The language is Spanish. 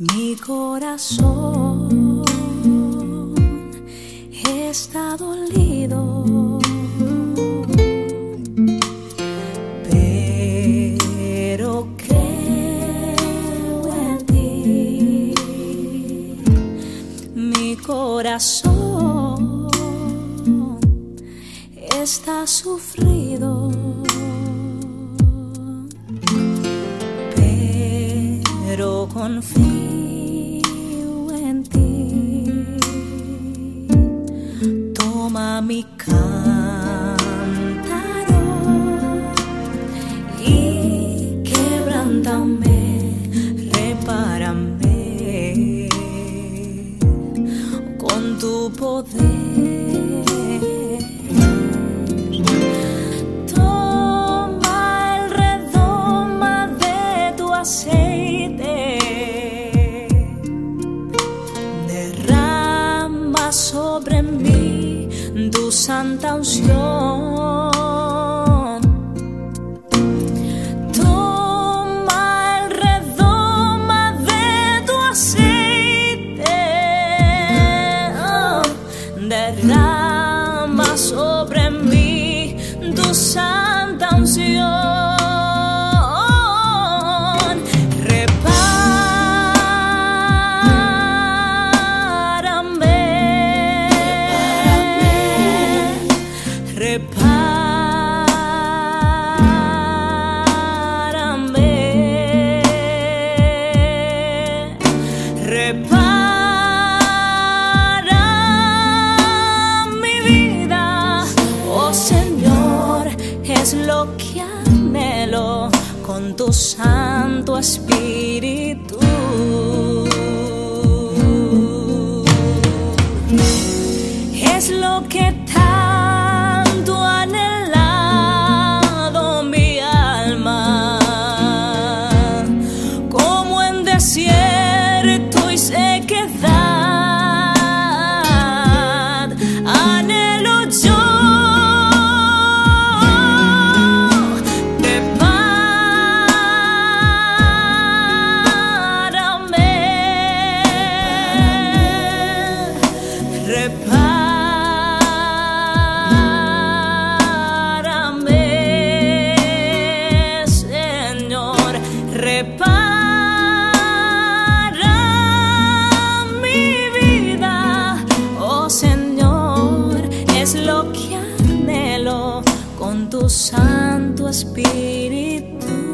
Mi corazón está dolido, pero creo en ti. Mi corazón está sufrido. Confío en ti. Toma mi cántaro y quebrántame, repárame con tu poder. Sobre mí tu santa unción. Repara mi vida, oh Señor, es lo que anhelo con tu Santo Espíritu. Es lo que anhelo con tu Santo Espíritu.